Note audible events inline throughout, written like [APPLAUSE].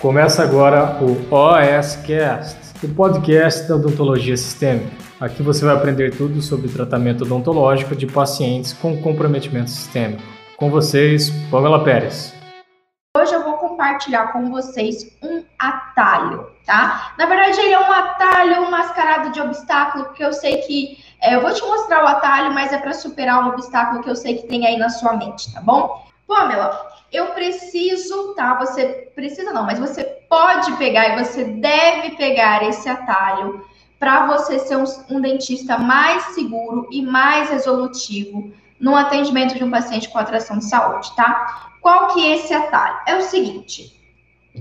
Começa agora o OSCast, o podcast da odontologia sistêmica. Aqui você vai aprender tudo sobre tratamento odontológico de pacientes com comprometimento sistêmico. Com vocês, Pamela Pérez. Hoje eu vou compartilhar com vocês um atalho, tá? Na verdade, ele é um atalho mascarado de obstáculo, porque eu sei que é, eu vou te mostrar o atalho, mas é para superar um obstáculo que eu sei que tem aí na sua mente, tá bom? Pamela, eu preciso, tá? Você precisa não, mas você pode pegar e você deve pegar esse atalho para você ser um, um, dentista mais seguro e mais resolutivo no atendimento de um paciente com atração de saúde, tá? Qual que é esse atalho? É o seguinte,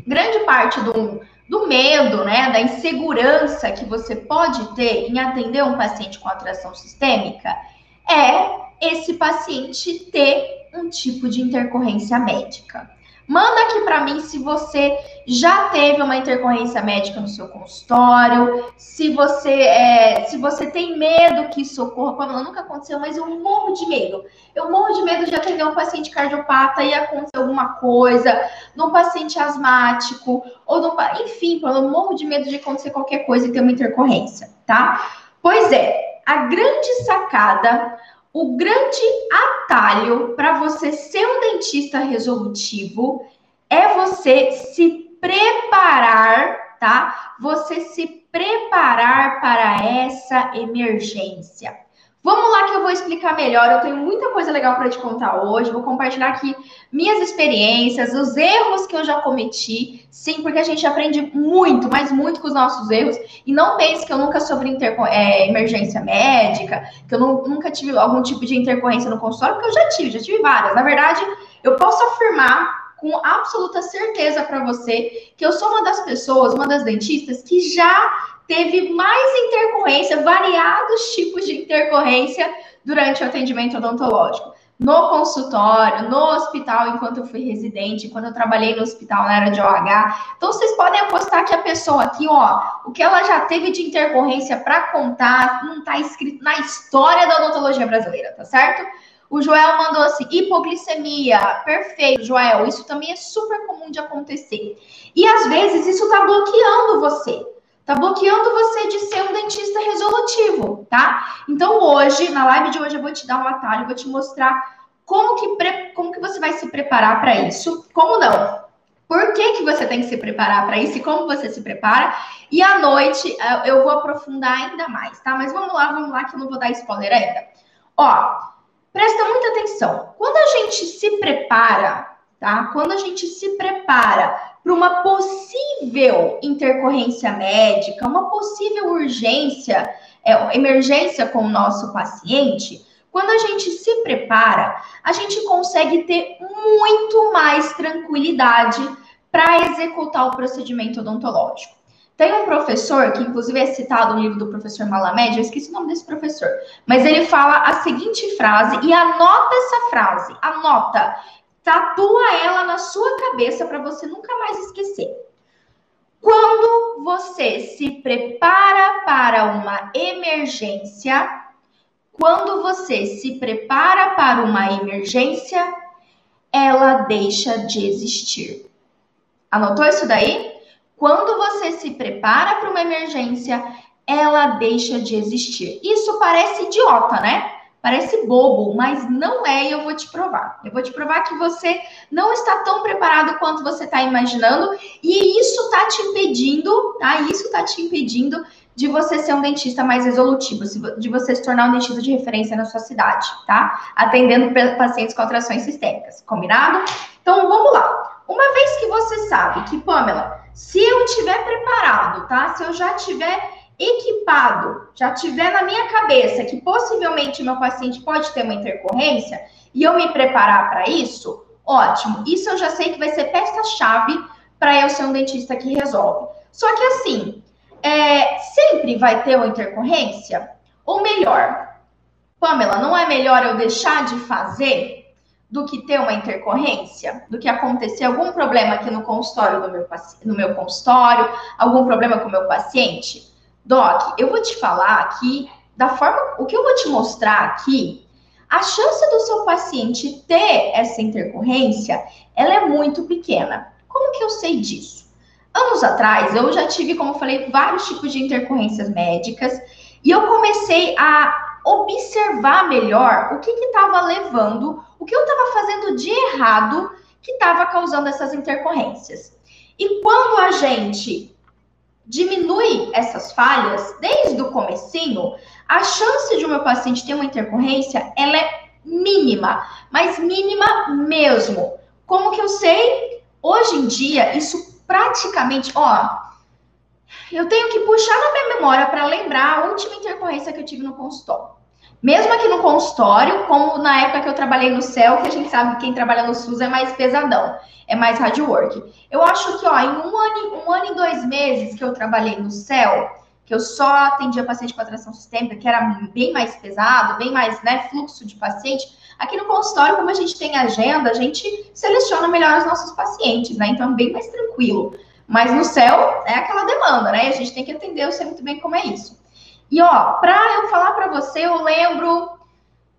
grande parte do, do medo, né, da insegurança que você pode ter em atender um paciente com atração sistêmica é esse paciente ter um tipo de intercorrência médica. Manda aqui para mim se você já teve uma intercorrência médica no seu consultório, se você é, se você tem medo que isso ocorra. Pamela, nunca aconteceu, mas eu morro de medo. Eu morro de medo de atender um paciente cardiopata e acontecer alguma coisa, num paciente asmático, ou no, enfim, eu morro de medo de acontecer qualquer coisa e ter uma intercorrência, tá? Pois é, a grande sacada o grande atalho para você ser um dentista resolutivo é você se preparar, tá? Você se preparar para essa emergência. Vamos lá que eu vou explicar melhor. Eu tenho muita coisa legal para te contar hoje. Vou compartilhar aqui minhas experiências, os erros que eu já cometi. Sim, porque a gente aprende muito, mas muito com os nossos erros. E não pense que eu nunca sofri é, emergência médica, que eu não, nunca tive algum tipo de intercorrência no consultório, porque eu já tive, já tive várias. Na verdade, eu posso afirmar com absoluta certeza para você que eu sou uma das pessoas, uma das dentistas que já teve mais intercorrência, variados tipos de intercorrência durante o atendimento odontológico. No consultório, no hospital, enquanto eu fui residente, quando eu trabalhei no hospital na era de OH. Então, vocês podem apostar que a pessoa aqui, ó, o que ela já teve de intercorrência para contar, não está escrito na história da odontologia brasileira, tá certo? O Joel mandou assim: hipoglicemia. Perfeito, Joel. Isso também é super comum de acontecer. E às vezes isso está bloqueando você. Tá bloqueando você de ser um dentista resolutivo, tá? Então hoje, na live de hoje, eu vou te dar um atalho, vou te mostrar como que, como que você vai se preparar para isso, como não. Por que, que você tem que se preparar para isso e como você se prepara? E à noite eh, eu vou aprofundar ainda mais, tá? Mas vamos lá, vamos lá, que eu não vou dar spoiler ainda. Ó, presta muita atenção. Quando a gente se prepara, tá? Quando a gente se prepara para uma possível intercorrência médica, uma possível urgência, é, emergência com o nosso paciente, quando a gente se prepara, a gente consegue ter muito mais tranquilidade para executar o procedimento odontológico. Tem um professor, que inclusive é citado no livro do professor Malamed, eu esqueci o nome desse professor, mas ele fala a seguinte frase, e anota essa frase, anota. Tatua ela na sua cabeça para você nunca mais esquecer. Quando você se prepara para uma emergência, quando você se prepara para uma emergência, ela deixa de existir. Anotou isso daí? Quando você se prepara para uma emergência, ela deixa de existir. Isso parece idiota, né? Parece bobo, mas não é, e eu vou te provar. Eu vou te provar que você não está tão preparado quanto você está imaginando, e isso está te impedindo, tá? Isso está te impedindo de você ser um dentista mais resolutivo, de você se tornar um dentista de referência na sua cidade, tá? Atendendo pacientes com atrações sistêmicas, combinado? Então vamos lá. Uma vez que você sabe que, Pamela, se eu tiver preparado, tá? Se eu já tiver equipado, já tiver na minha cabeça que possivelmente meu paciente pode ter uma intercorrência e eu me preparar para isso, ótimo. Isso eu já sei que vai ser peça-chave para eu ser um dentista que resolve. Só que assim, é, sempre vai ter uma intercorrência? Ou melhor, Pamela, não é melhor eu deixar de fazer do que ter uma intercorrência? Do que acontecer algum problema aqui no consultório do meu, no meu consultório, algum problema com o meu paciente? Doc, eu vou te falar aqui da forma, o que eu vou te mostrar aqui, a chance do seu paciente ter essa intercorrência, ela é muito pequena. Como que eu sei disso? Anos atrás, eu já tive, como eu falei, vários tipos de intercorrências médicas e eu comecei a observar melhor o que estava levando, o que eu estava fazendo de errado que estava causando essas intercorrências. E quando a gente diminui essas falhas desde o comecinho, a chance de o meu paciente ter uma intercorrência, ela é mínima, mas mínima mesmo. Como que eu sei? Hoje em dia, isso praticamente, ó, eu tenho que puxar na minha memória para lembrar a última intercorrência que eu tive no consultório. Mesmo aqui no consultório, como na época que eu trabalhei no CEL, que a gente sabe que quem trabalha no SUS é mais pesadão, é mais hard work. Eu acho que, ó, em um ano, um ano e dois meses que eu trabalhei no CEL, que eu só atendia paciente com atração sistêmica, que era bem mais pesado, bem mais, né, fluxo de paciente. Aqui no consultório, como a gente tem agenda, a gente seleciona melhor os nossos pacientes, né? Então, é bem mais tranquilo. Mas no céu é aquela demanda, né? A gente tem que atender, eu sei muito bem como é isso. E ó, para eu falar para você, eu lembro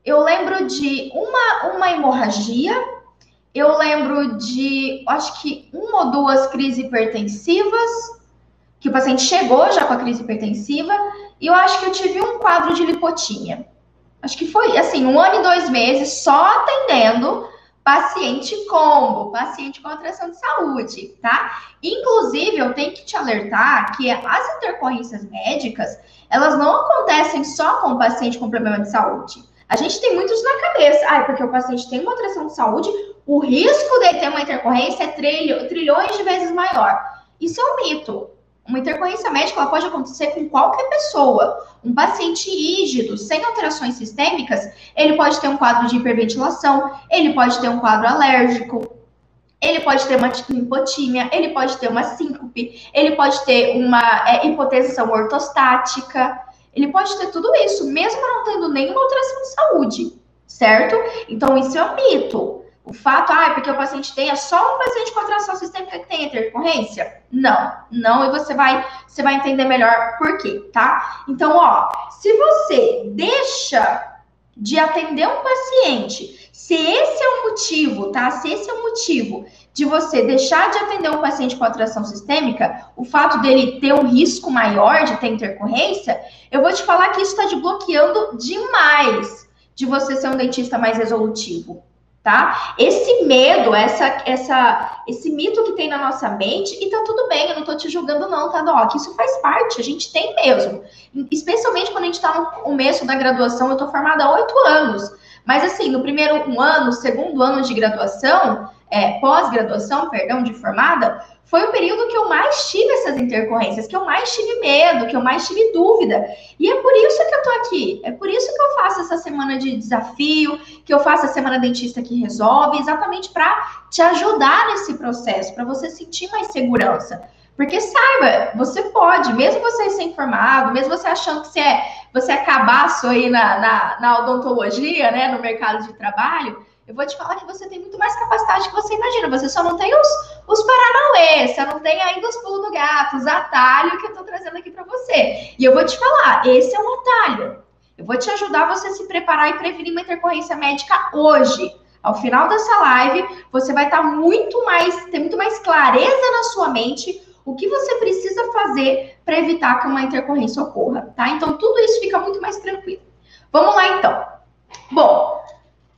eu lembro de uma uma hemorragia, eu lembro de acho que uma ou duas crises hipertensivas, que o paciente chegou já com a crise hipertensiva, e eu acho que eu tive um quadro de lipotímia. Acho que foi assim, um ano e dois meses só atendendo paciente combo, paciente com atração de saúde, tá? Inclusive, eu tenho que te alertar que as intercorrências médicas, elas não acontecem só com o paciente com problema de saúde. A gente tem muitos na cabeça. Ah, porque o paciente tem uma atração de saúde, o risco de ter uma intercorrência é trilho, trilhões de vezes maior. Isso é um mito. Uma intercorrência médica pode acontecer com qualquer pessoa. Um paciente rígido, sem alterações sistêmicas, ele pode ter um quadro de hiperventilação, ele pode ter um quadro alérgico, ele pode ter uma hipotímia, ele pode ter uma síncope, ele pode ter uma é, hipotensão ortostática, ele pode ter tudo isso, mesmo não tendo nenhuma alteração de saúde, certo? Então, isso é um mito. O fato, ah, porque o paciente tem, é só um paciente com atração sistêmica que tem intercorrência? Não, não, e você vai, você vai entender melhor por quê, tá? Então, ó, se você deixa de atender um paciente, se esse é o motivo, tá? Se esse é o motivo de você deixar de atender um paciente com atração sistêmica, o fato dele ter um risco maior de ter intercorrência, eu vou te falar que isso está te bloqueando demais de você ser um dentista mais resolutivo tá? Esse medo, essa, essa, esse mito que tem na nossa mente, e tá tudo bem, eu não tô te julgando não, tá, Doc? Isso faz parte, a gente tem mesmo. Especialmente quando a gente tá no começo da graduação, eu tô formada há oito anos. Mas assim, no primeiro um ano, segundo ano de graduação, é, pós-graduação, perdão, de formada, foi o período que eu mais tive essas intercorrências, que eu mais tive medo, que eu mais tive dúvida. E é por isso que eu tô aqui. É por isso que eu faço essa semana de desafio, que eu faço a semana dentista que resolve, exatamente para te ajudar nesse processo, para você sentir mais segurança. Porque saiba, você pode, mesmo você ser informado, mesmo você achando que você é, você é cabaço aí na, na, na odontologia, né, no mercado de trabalho, eu vou te falar que você tem muito mais capacidade que você imagina. Você só não tem os, os paranauê, você não tem ainda os pulos do gato, os atalhos que eu tô trazendo aqui para você. E eu vou te falar, esse é um atalho. Eu vou te ajudar você a se preparar e prevenir uma intercorrência médica hoje. Ao final dessa live, você vai estar tá muito mais, ter muito mais clareza na sua mente o que você precisa fazer para evitar que uma intercorrência ocorra, tá? Então, tudo isso fica muito mais tranquilo. Vamos lá, então. Bom,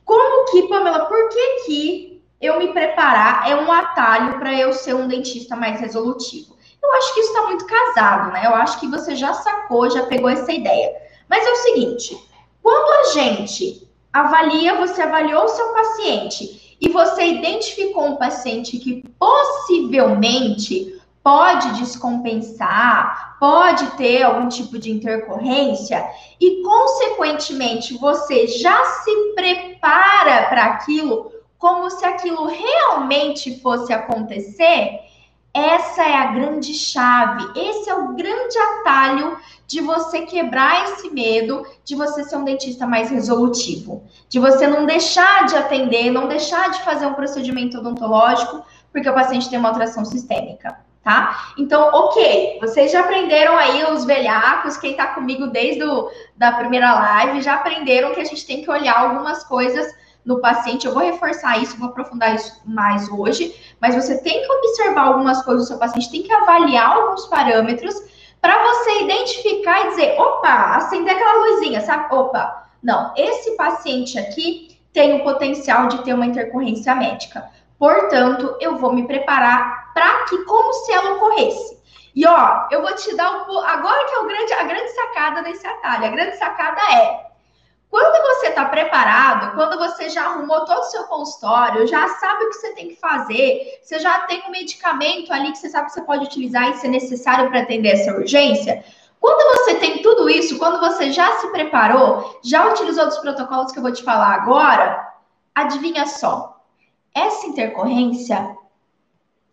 como que, Pamela, por que que eu me preparar é um atalho para eu ser um dentista mais resolutivo? Eu acho que isso está muito casado, né? Eu acho que você já sacou, já pegou essa ideia. Mas é o seguinte, quando a gente avalia, você avaliou o seu paciente e você identificou um paciente que possivelmente pode descompensar, pode ter algum tipo de intercorrência e, consequentemente, você já se prepara para aquilo como se aquilo realmente fosse acontecer. Essa é a grande chave, esse é o grande atalho de você quebrar esse medo, de você ser um dentista mais resolutivo, de você não deixar de atender, não deixar de fazer um procedimento odontológico porque o paciente tem uma alteração sistêmica tá? Então, ok, vocês já aprenderam aí os velhacos, quem tá comigo desde o, da primeira live, já aprenderam que a gente tem que olhar algumas coisas no paciente. Eu vou reforçar isso, vou aprofundar isso mais hoje, mas você tem que observar algumas coisas do seu paciente, tem que avaliar alguns parâmetros para você identificar e dizer, opa, acender aquela luzinha, sabe? Opa, não, esse paciente aqui tem o potencial de ter uma intercorrência médica. Portanto, eu vou me preparar para que, como se ela ocorresse. E ó, eu vou te dar um agora que é o grande, a grande sacada desse atalho. A grande sacada é quando você está preparado, quando você já arrumou todo o seu consultório, já sabe o que você tem que fazer, você já tem um medicamento ali que você sabe que você pode utilizar e ser necessário para atender essa urgência. Quando você tem tudo isso, quando você já se preparou, já utilizou os protocolos que eu vou te falar agora, adivinha só, essa intercorrência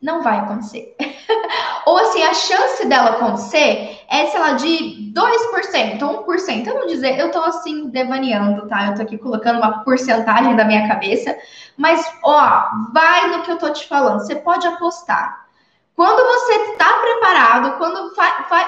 não vai acontecer. [LAUGHS] Ou assim, a chance dela acontecer é, sei lá, de 2%, 1%. Eu não dizer, eu tô assim devaneando, tá? Eu tô aqui colocando uma porcentagem da minha cabeça, mas ó, vai no que eu tô te falando. Você pode apostar. Quando você está preparado, quando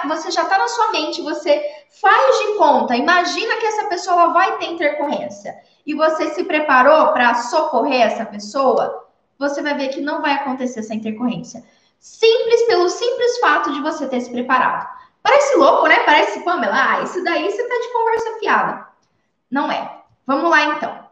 você já está na sua mente, você faz de conta, imagina que essa pessoa vai ter intercorrência e você se preparou para socorrer essa pessoa, você vai ver que não vai acontecer essa intercorrência. Simples pelo simples fato de você ter se preparado. Parece louco, né? Parece, Pamela, ah, isso daí você tá de conversa fiada. Não é. Vamos lá, então.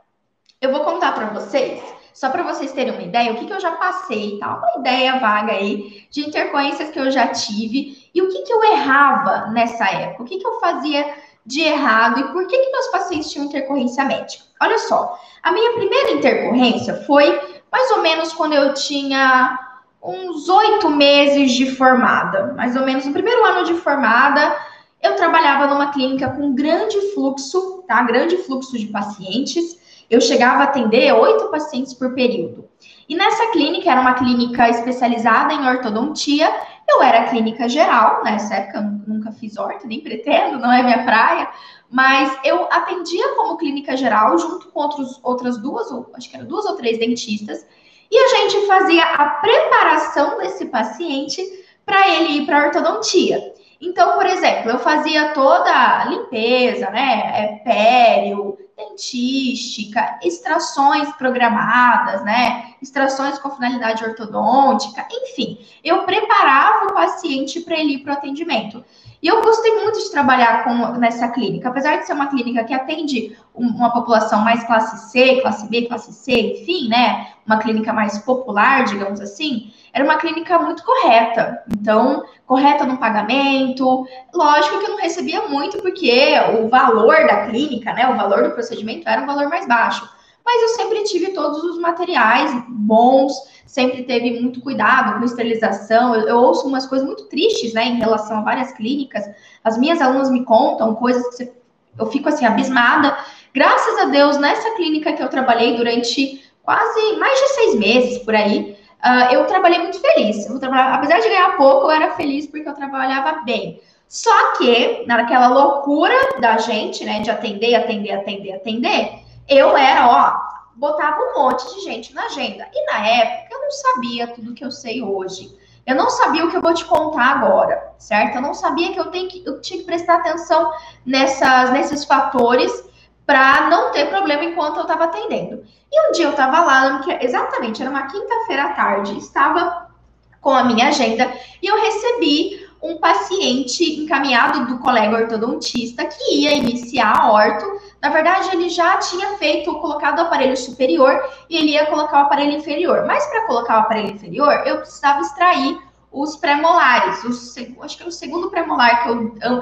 Eu vou contar para vocês, só para vocês terem uma ideia, o que, que eu já passei, tá? Uma ideia vaga aí de intercorrências que eu já tive e o que, que eu errava nessa época, o que, que eu fazia de errado e por que, que meus pacientes tinham intercorrência médica. Olha só, a minha primeira intercorrência foi mais ou menos quando eu tinha uns oito meses de formada, mais ou menos no primeiro ano de formada, eu trabalhava numa clínica com grande fluxo, tá? Grande fluxo de pacientes. Eu chegava a atender oito pacientes por período. E nessa clínica, era uma clínica especializada em ortodontia. Eu era clínica geral, nessa época eu nunca fiz orto, nem pretendo, não é minha praia. Mas eu atendia como clínica geral, junto com outros, outras duas, ou acho que eram duas ou três dentistas e a gente fazia a preparação desse paciente para ele ir para ortodontia. Então, por exemplo, eu fazia toda a limpeza, né? É, pério, dentística, extrações programadas, né? Extrações com finalidade ortodôntica, enfim, eu preparava o paciente para ele ir para o atendimento. E eu gostei muito de trabalhar com, nessa clínica, apesar de ser uma clínica que atende uma população mais classe C, classe B, classe C, enfim, né? Uma clínica mais popular, digamos assim, era uma clínica muito correta. Então, correta no pagamento. Lógico que eu não recebia muito, porque o valor da clínica, né? O valor do procedimento era um valor mais baixo. Mas eu sempre tive todos os materiais bons, sempre teve muito cuidado com esterilização. Eu, eu, ouço umas coisas muito tristes, né, em relação a várias clínicas. As minhas alunas me contam coisas que você, eu fico assim abismada. Graças a Deus, nessa clínica que eu trabalhei durante quase mais de seis meses por aí, uh, eu trabalhei muito feliz. Eu apesar de ganhar pouco, eu era feliz porque eu trabalhava bem. Só que, naquela loucura da gente, né, de atender, atender, atender, atender, eu era, ó, botava um monte de gente na agenda. E na época eu não sabia tudo que eu sei hoje. Eu não sabia o que eu vou te contar agora, certo? Eu não sabia que eu, tenho que, eu tinha que prestar atenção nessas, nesses fatores para não ter problema enquanto eu estava atendendo. E um dia eu estava lá, exatamente, era uma quinta-feira à tarde, estava com a minha agenda e eu recebi um paciente encaminhado do colega ortodontista que ia iniciar a orto na verdade, ele já tinha feito, colocado o aparelho superior e ele ia colocar o aparelho inferior. Mas para colocar o aparelho inferior, eu precisava extrair os pré-molares. Acho que era o segundo pré-molar que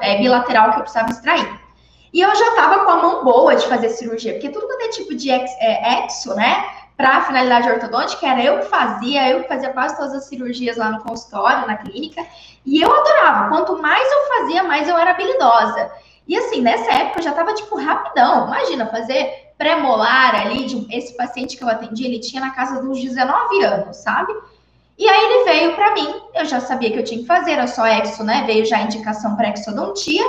é, bilateral que eu precisava extrair. E eu já estava com a mão boa de fazer cirurgia, porque tudo quanto é tipo de ex, é, exo, né? Para finalidade ortodôntica, era eu que fazia, eu que fazia quase todas as cirurgias lá no consultório, na clínica. E eu adorava. Quanto mais eu fazia, mais eu era habilidosa. E assim, nessa época eu já tava, tipo, rapidão. Imagina, fazer pré-molar ali de esse paciente que eu atendi, ele tinha na casa dos 19 anos, sabe? E aí ele veio para mim, eu já sabia que eu tinha que fazer, era só exo, né? Veio já a indicação para exodontia.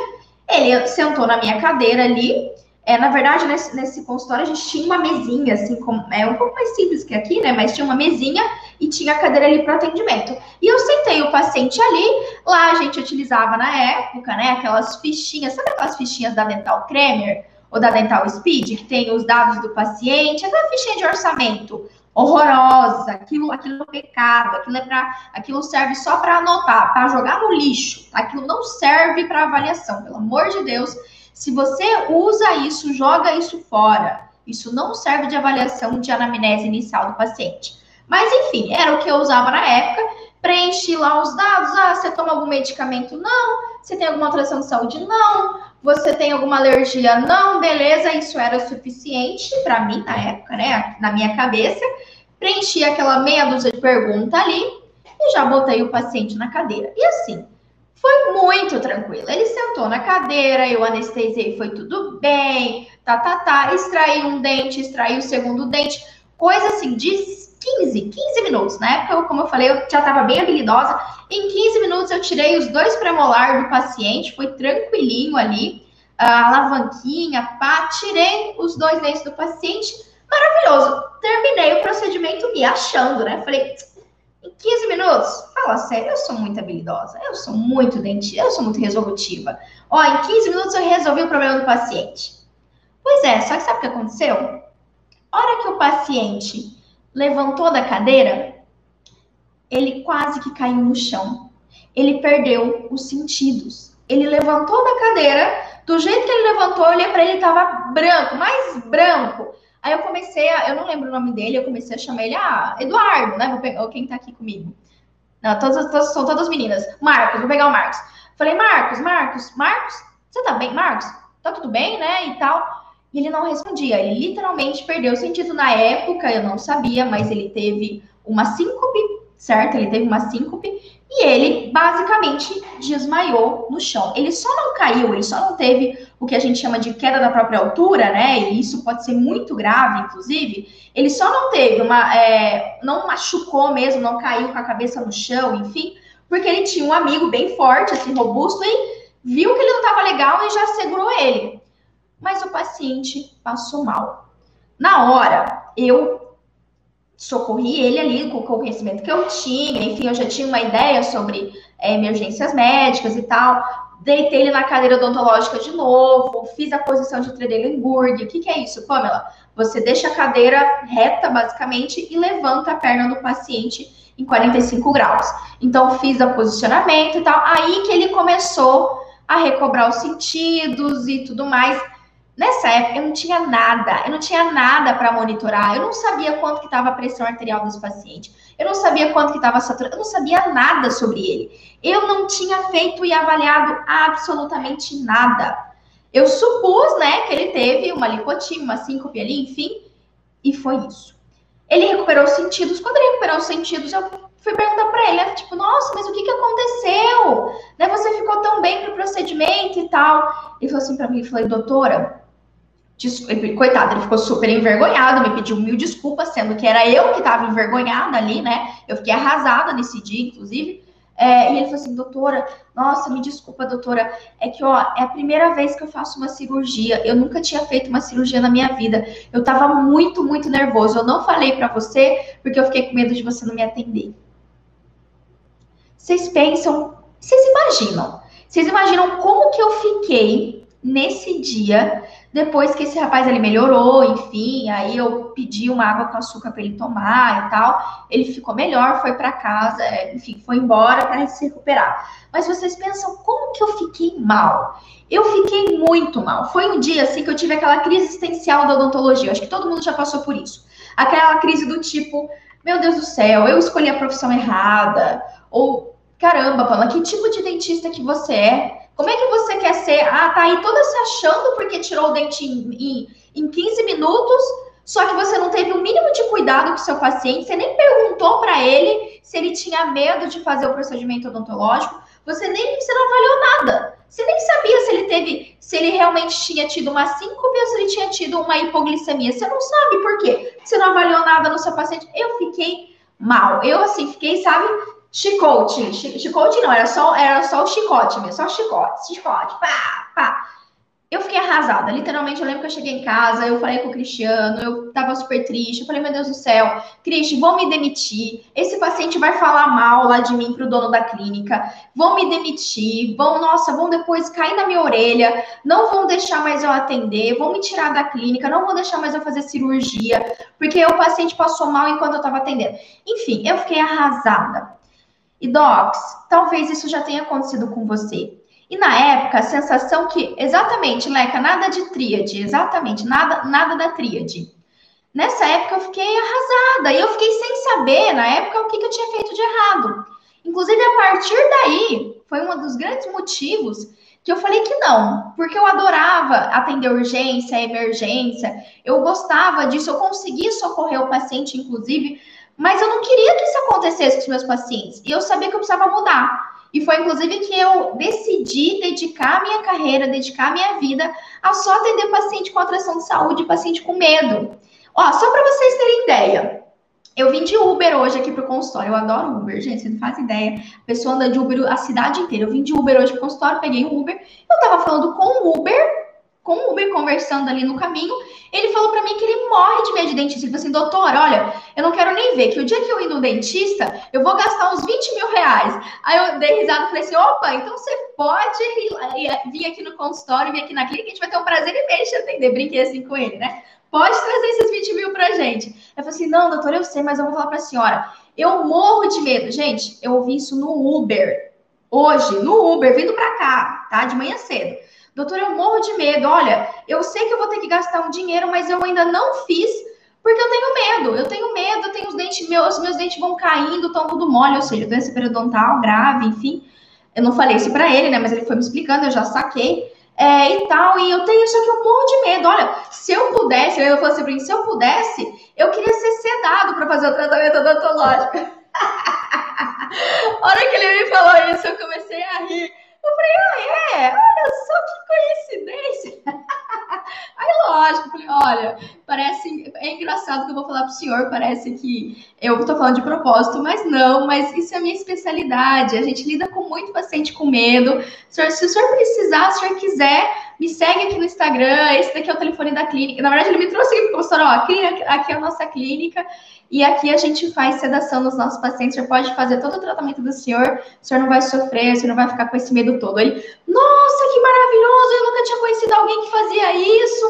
Ele sentou na minha cadeira ali. É, na verdade, nesse, nesse consultório a gente tinha uma mesinha, assim, com, é um pouco mais simples que aqui, né? Mas tinha uma mesinha e tinha a cadeira ali para atendimento. E eu sentei o paciente ali, lá a gente utilizava na época, né, aquelas fichinhas, sabe aquelas fichinhas da Dental Kremer? o da Dental Speed, que tem os dados do paciente, aquela fichinha de orçamento horrorosa, aquilo, aquilo é pecado, aquilo é aquilo serve só para anotar, para jogar no lixo. Aquilo não serve para avaliação, pelo amor de Deus. Se você usa isso, joga isso fora. Isso não serve de avaliação de anamnese inicial do paciente. Mas enfim, era o que eu usava na época. Preenchi lá os dados. Ah, você toma algum medicamento? Não. Você tem alguma alteração de saúde? Não. Você tem alguma alergia? Não. Beleza, isso era suficiente para mim na época, né? Na minha cabeça. Preenchi aquela meia dúzia de perguntas ali e já botei o paciente na cadeira. E assim, foi muito tranquilo. Ele sentou na cadeira, eu anestesiei, foi tudo bem, tá, tá, tá. Extraí um dente, extraí o segundo dente, coisa assim de 15, 15 minutos. Na época, como eu falei, eu já estava bem habilidosa. Em 15 minutos eu tirei os dois premolar do paciente, foi tranquilinho ali, a alavanquinha, pá, tirei os dois dentes do paciente, maravilhoso. Terminei o procedimento me achando, né? Falei, em 15 minutos? Fala sério, eu sou muito habilidosa, eu sou muito dentista, eu sou muito resolutiva. Ó, em 15 minutos eu resolvi o problema do paciente. Pois é, só que sabe o que aconteceu? Hora que o paciente levantou da cadeira, ele quase que caiu no chão. Ele perdeu os sentidos. Ele levantou da cadeira, do jeito que ele levantou, eu olhei para ele, tava branco, mais branco. Aí eu comecei a, eu não lembro o nome dele, eu comecei a chamar ele, ah, Eduardo, né? Vou pegar, quem tá aqui comigo. Não, todas, todas, são todas meninas. Marcos, vou pegar o Marcos. Falei, Marcos, Marcos, Marcos, você tá bem, Marcos? Tá tudo bem, né? E tal. E ele não respondia. Ele literalmente perdeu o sentido na época, eu não sabia, mas ele teve uma síncope, certo? Ele teve uma síncope e ele basicamente desmaiou no chão. Ele só não caiu, ele só não teve o que a gente chama de queda da própria altura, né? E isso pode ser muito grave, inclusive. Ele só não teve uma. É, não machucou mesmo, não caiu com a cabeça no chão, enfim, porque ele tinha um amigo bem forte, assim, robusto, e viu que ele não estava legal e já segurou ele. Mas o paciente passou mal. Na hora, eu socorri ele ali com o conhecimento que eu tinha, enfim, eu já tinha uma ideia sobre é, emergências médicas e tal. Deitei ele na cadeira odontológica de novo, fiz a posição de Tredelenburg. O que, que é isso, Pamela? Você deixa a cadeira reta, basicamente, e levanta a perna do paciente em 45 graus. Então, fiz o posicionamento e tal. Aí que ele começou a recobrar os sentidos e tudo mais. Nessa época eu não tinha nada, eu não tinha nada para monitorar, eu não sabia quanto que estava a pressão arterial desse paciente, eu não sabia quanto que estava a saturação, eu não sabia nada sobre ele. Eu não tinha feito e avaliado absolutamente nada. Eu supus, né, que ele teve uma lipotima, uma síncope ali, enfim, e foi isso. Ele recuperou os sentidos. Quando ele recuperou os sentidos, eu fui perguntar para ele, tipo, nossa, mas o que que aconteceu? Né, você ficou tão bem pro procedimento e tal. Ele falou assim para mim, falei, doutora, ele, coitado, ele ficou super envergonhado, me pediu mil desculpas, sendo que era eu que estava envergonhada ali, né? Eu fiquei arrasada nesse dia, inclusive. É, e ele falou assim, doutora, nossa, me desculpa, doutora, é que, ó, é a primeira vez que eu faço uma cirurgia, eu nunca tinha feito uma cirurgia na minha vida, eu tava muito, muito nervoso, eu não falei para você, porque eu fiquei com medo de você não me atender. Vocês pensam, vocês imaginam, vocês imaginam como que eu fiquei nesse dia depois que esse rapaz ele melhorou, enfim, aí eu pedi uma água com açúcar para ele tomar e tal. Ele ficou melhor, foi para casa, é, enfim, foi embora para se recuperar. Mas vocês pensam como que eu fiquei mal? Eu fiquei muito mal. Foi um dia assim que eu tive aquela crise existencial da odontologia. Acho que todo mundo já passou por isso. Aquela crise do tipo, meu Deus do céu, eu escolhi a profissão errada, ou caramba, Pamela, que tipo de dentista que você é? Como é que você quer ser? Ah, tá aí toda se achando porque tirou o dente em, em, em 15 minutos, só que você não teve o mínimo de cuidado com o seu paciente, você nem perguntou para ele se ele tinha medo de fazer o procedimento odontológico, você nem você não avaliou nada. Você nem sabia se ele teve, se ele realmente tinha tido uma síncope ou se ele tinha tido uma hipoglicemia. Você não sabe por quê? Você não avaliou nada no seu paciente. Eu fiquei mal. Eu assim fiquei, sabe, Chicote. Chicote não, era só, era só o chicote mesmo, só chicote, chicote, pá, pá. eu fiquei arrasada. Literalmente, eu lembro que eu cheguei em casa, eu falei com o Cristiano, eu tava super triste. Eu falei, meu Deus do céu, Cristian, vão me demitir. Esse paciente vai falar mal lá de mim pro dono da clínica. Vão me demitir. Vão, nossa, vão depois cair na minha orelha. Não vão deixar mais eu atender. Vão me tirar da clínica. Não vão deixar mais eu fazer cirurgia. Porque o paciente passou mal enquanto eu tava atendendo. Enfim, eu fiquei arrasada. E, Docs, talvez isso já tenha acontecido com você. E na época, a sensação que, exatamente, Leca, nada de tríade, exatamente, nada, nada da tríade. Nessa época eu fiquei arrasada e eu fiquei sem saber, na época, o que, que eu tinha feito de errado. Inclusive, a partir daí, foi um dos grandes motivos que eu falei que não, porque eu adorava atender urgência, emergência, eu gostava disso, eu conseguia socorrer o paciente, inclusive, mas eu não queria que isso acontecesse com os meus pacientes, e eu sabia que eu precisava mudar. E foi inclusive que eu decidi dedicar a minha carreira, dedicar a minha vida a só atender paciente com atração de saúde, paciente com medo. Ó, só para vocês terem ideia, eu vim de Uber hoje aqui pro consultório. Eu adoro Uber, gente, você não faz ideia. A pessoa anda de Uber a cidade inteira. Eu vim de Uber hoje pro consultório, peguei um Uber. Eu tava falando com o Uber com o Uber conversando ali no caminho, ele falou para mim que ele morre de medo de dentista. Ele falou assim, doutor, olha, eu não quero nem ver, que o dia que eu ir no dentista, eu vou gastar uns 20 mil reais. Aí eu dei risada e falei assim, opa, então você pode vir aqui no consultório, vir aqui na clínica, a gente vai ter um prazer imenso de atender. Brinquei assim com ele, né? Pode trazer esses 20 mil pra gente. Eu falei assim, não, doutor, eu sei, mas eu vou falar pra senhora. Eu morro de medo. Gente, eu ouvi isso no Uber. Hoje, no Uber, vindo pra cá, tá? De manhã cedo. Doutor, eu morro de medo. Olha, eu sei que eu vou ter que gastar um dinheiro, mas eu ainda não fiz porque eu tenho medo. Eu tenho medo, eu tenho os dentes meus, meus dentes vão caindo, estão tudo mole, ou seja, doença periodontal grave, enfim. Eu não falei isso para ele, né? Mas ele foi me explicando, eu já saquei. É, e tal, e eu tenho isso aqui, eu morro de medo. Olha, se eu pudesse, eu falei assim, se eu pudesse, eu queria ser sedado para fazer o tratamento odontológico. [LAUGHS] a hora que ele me falou isso, eu comecei a rir. Eu falei, ah, é? Olha só que coincidência. [LAUGHS] Aí, lógico, falei, olha, parece. É engraçado que eu vou falar pro senhor, parece que eu tô falando de propósito, mas não, mas isso é a minha especialidade. A gente lida com muito paciente com medo. Se o senhor precisar, se o senhor quiser, me segue aqui no Instagram. Esse daqui é o telefone da clínica. Na verdade, ele me trouxe aqui porque eu ó, aqui, aqui é a nossa clínica. E aqui a gente faz sedação nos nossos pacientes. Você pode fazer todo o tratamento do senhor, o senhor não vai sofrer, o senhor não vai ficar com esse medo todo. Ele, nossa, que maravilhoso! Eu nunca tinha conhecido alguém que fazia isso.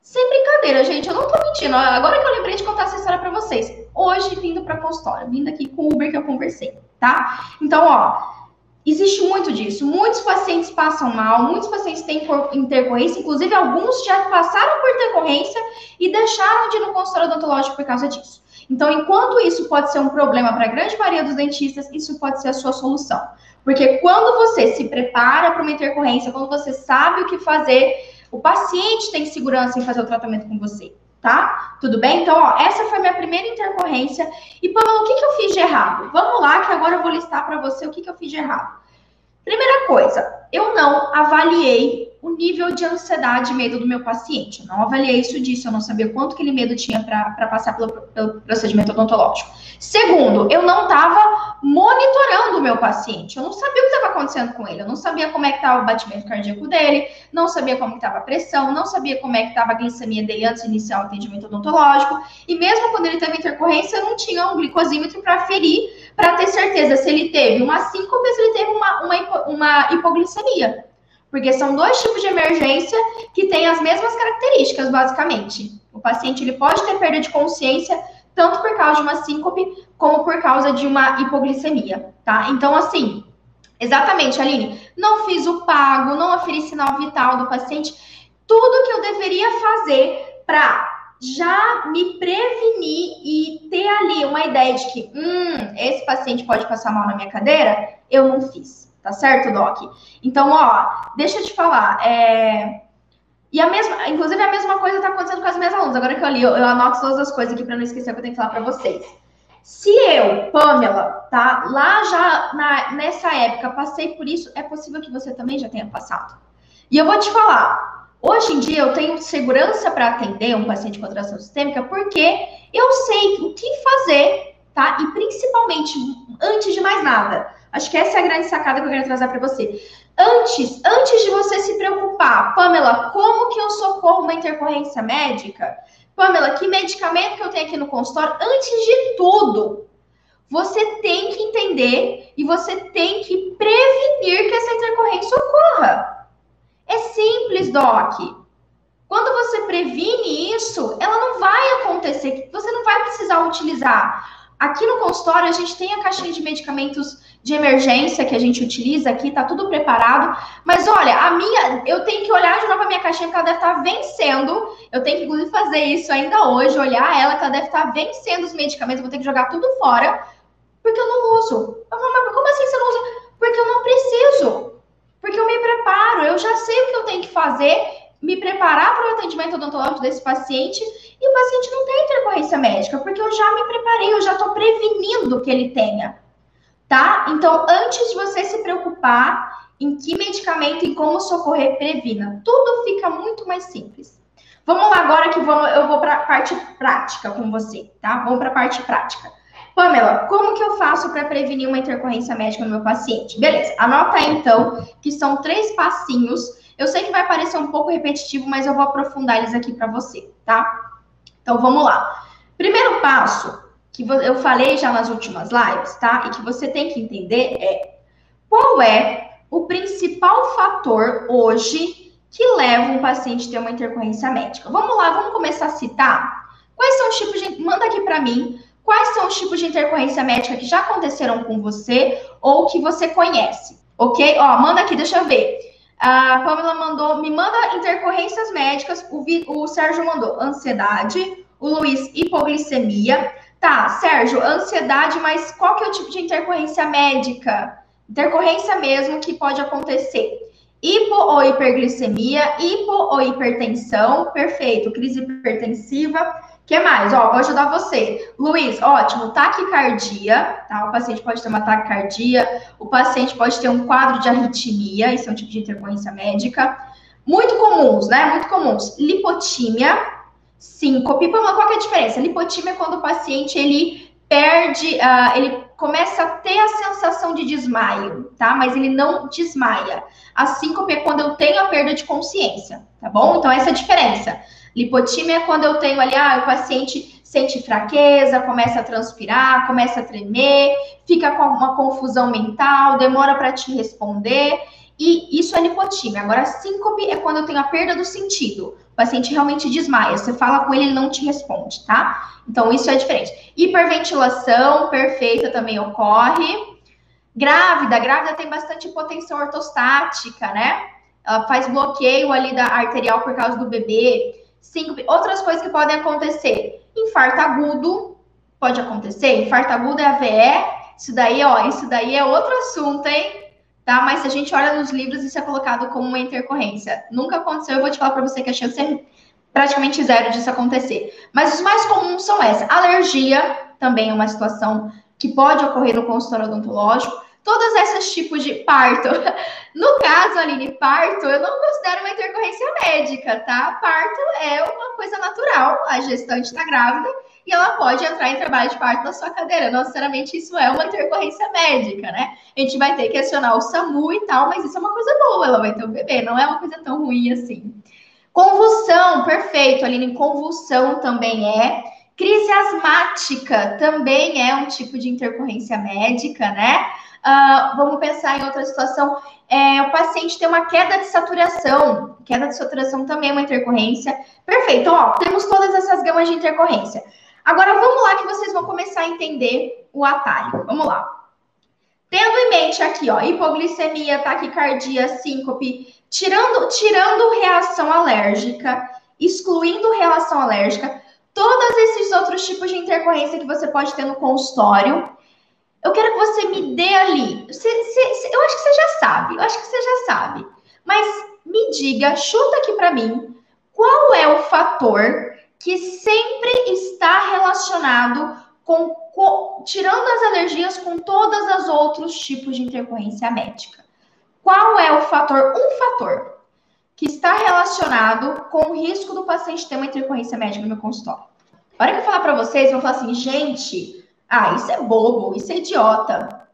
Sem brincadeira, gente, eu não tô mentindo. Agora que eu lembrei de contar essa história para vocês. Hoje, vindo para consultório, vindo aqui com o Uber que eu conversei, tá? Então, ó, existe muito disso. Muitos pacientes passam mal, muitos pacientes têm intercorrência, inclusive alguns já passaram por intercorrência e deixaram de ir no consultório odontológico por causa disso. Então, enquanto isso pode ser um problema para a grande maioria dos dentistas, isso pode ser a sua solução. Porque quando você se prepara para uma intercorrência, quando você sabe o que fazer, o paciente tem segurança em fazer o tratamento com você, tá? Tudo bem? Então, ó, essa foi minha primeira intercorrência. E, Pamela, o que, que eu fiz de errado? Vamos lá, que agora eu vou listar para você o que, que eu fiz de errado. Primeira coisa, eu não avaliei o nível de ansiedade e medo do meu paciente. Eu não avaliei isso disso, eu não sabia quanto que ele medo tinha para passar pelo, pelo, procedimento odontológico. Segundo, eu não estava monitorando o meu paciente. Eu não sabia o que estava acontecendo com ele. Eu não sabia como é que estava o batimento cardíaco dele, não sabia como estava a pressão, não sabia como é que estava a glicemia dele antes de iniciar o atendimento odontológico. E mesmo quando ele teve intercorrência, eu não tinha um glicosímetro para ferir, para ter certeza se ele teve uma síncope ou se ele teve uma, uma, uma hipoglicemia. Porque são dois tipos de emergência que têm as mesmas características, basicamente. O paciente ele pode ter perda de consciência tanto por causa de uma síncope como por causa de uma hipoglicemia, tá? Então, assim, exatamente, Aline, não fiz o pago, não aferi sinal vital do paciente, tudo que eu deveria fazer para já me prevenir e ter ali uma ideia de que, hum, esse paciente pode passar mal na minha cadeira, eu não fiz. Tá certo, Doc? Então, ó, deixa eu te falar. É... E a mesma, inclusive a mesma coisa tá acontecendo com as minhas alunas. Agora que eu li, eu, eu anoto todas as coisas aqui para não esquecer o que eu tenho que falar para vocês. Se eu, Pamela, tá, lá já na, nessa época passei por isso, é possível que você também já tenha passado. E eu vou te falar, hoje em dia eu tenho segurança para atender um paciente com atração sistêmica porque eu sei o que fazer, tá? E principalmente, antes de mais nada, Acho que essa é a grande sacada que eu quero trazer para você. Antes, antes de você se preocupar, Pamela, como que eu socorro uma intercorrência médica? Pamela, que medicamento que eu tenho aqui no consultório? Antes de tudo, você tem que entender e você tem que prevenir que essa intercorrência ocorra. É simples, Doc. Quando você previne isso, ela não vai acontecer, você não vai precisar utilizar. Aqui no consultório, a gente tem a caixinha de medicamentos de emergência que a gente utiliza aqui, tá tudo preparado. Mas olha, a minha, eu tenho que olhar de novo a minha caixinha, porque ela deve estar tá vencendo. Eu tenho que, inclusive, fazer isso ainda hoje, olhar ela, que ela deve estar tá vencendo os medicamentos. Vou ter que jogar tudo fora, porque eu não uso. Mas como assim você não usa? Porque eu não preciso. Porque eu me preparo, eu já sei o que eu tenho que fazer me preparar para o atendimento odontológico desse paciente e o paciente não tem intercorrência médica, porque eu já me preparei, eu já estou prevenindo que ele tenha, tá? Então, antes de você se preocupar em que medicamento e como socorrer, previna. Tudo fica muito mais simples. Vamos lá agora que vamos, eu vou para a parte prática com você, tá? Vamos para a parte prática. Pamela, como que eu faço para prevenir uma intercorrência médica no meu paciente? Beleza, anota aí então que são três passinhos eu sei que vai parecer um pouco repetitivo, mas eu vou aprofundar eles aqui para você, tá? Então vamos lá. Primeiro passo que eu falei já nas últimas lives, tá? E que você tem que entender é qual é o principal fator hoje que leva um paciente a ter uma intercorrência médica. Vamos lá, vamos começar a citar. Quais são os tipos de. Manda aqui para mim. Quais são os tipos de intercorrência médica que já aconteceram com você ou que você conhece? Ok? Ó, manda aqui, deixa eu ver. A Pamela mandou, me manda intercorrência médicas. O, o Sérgio mandou ansiedade. O Luiz, hipoglicemia. Tá, Sérgio, ansiedade, mas qual que é o tipo de intercorrência médica? Intercorrência mesmo que pode acontecer. Hipo ou hiperglicemia, hipo ou hipertensão, perfeito, crise hipertensiva, que mais? Ó, vou ajudar você. Luiz, ótimo, taquicardia, tá? O paciente pode ter uma taquicardia, o paciente pode ter um quadro de arritmia, isso é um tipo de intercorrência médica. Muito comuns, né? Muito comuns. Lipotímia, síncope. Qual que é a diferença? Lipotímia é quando o paciente, ele perde, uh, ele começa a ter a sensação de desmaio, tá? Mas ele não desmaia. A síncope é quando eu tenho a perda de consciência, tá bom? Então, essa é a diferença. Lipotímia é quando eu tenho ali, ah, o paciente sente fraqueza, começa a transpirar, começa a tremer, fica com uma confusão mental, demora para te responder. E isso é lipotímia. Agora, síncope é quando eu tenho a perda do sentido. Paciente realmente desmaia. Você fala com ele, ele não te responde, tá? Então, isso é diferente. Hiperventilação perfeita também ocorre. Grávida, grávida tem bastante potência ortostática, né? Ela faz bloqueio ali da arterial por causa do bebê. Síncope. Outras coisas que podem acontecer. Infarto agudo pode acontecer. Infarto agudo é AVE. Isso daí, ó, isso daí é outro assunto, hein? Tá? Mas se a gente olha nos livros, isso é colocado como uma intercorrência. Nunca aconteceu, eu vou te falar para você que a chance é praticamente zero disso acontecer. Mas os mais comuns são essa. Alergia também é uma situação que pode ocorrer no consultório odontológico todos esses tipos de parto. [LAUGHS] No caso, Aline, parto, eu não considero uma intercorrência médica, tá? Parto é uma coisa natural, a gestante está grávida e ela pode entrar em trabalho de parto na sua cadeira. Não necessariamente isso é uma intercorrência médica, né? A gente vai ter que acionar o SAMU e tal, mas isso é uma coisa boa, ela vai ter um bebê, não é uma coisa tão ruim assim. Convulsão, perfeito, Aline, convulsão também é. Crise asmática também é um tipo de intercorrência médica, né? Uh, vamos pensar em outra situação. É, o paciente tem uma queda de saturação. Queda de saturação também é uma intercorrência. Perfeito, ó, temos todas essas gamas de intercorrência. Agora vamos lá que vocês vão começar a entender o atalho. Vamos lá. Tendo em mente aqui, ó, hipoglicemia, taquicardia, síncope, tirando, tirando reação alérgica, excluindo reação alérgica, todos esses outros tipos de intercorrência que você pode ter no consultório, eu quero que você me dê ali. Eu acho que você já sabe, eu acho que você já sabe. Mas me diga, chuta aqui para mim, qual é o fator que sempre está relacionado com, com, tirando as alergias com todos os outros tipos de intercorrência médica? Qual é o fator, um fator, que está relacionado com o risco do paciente ter uma intercorrência médica no consultório? A hora que eu falar para vocês, vão falar assim, gente, ah, isso é bobo, isso é idiota.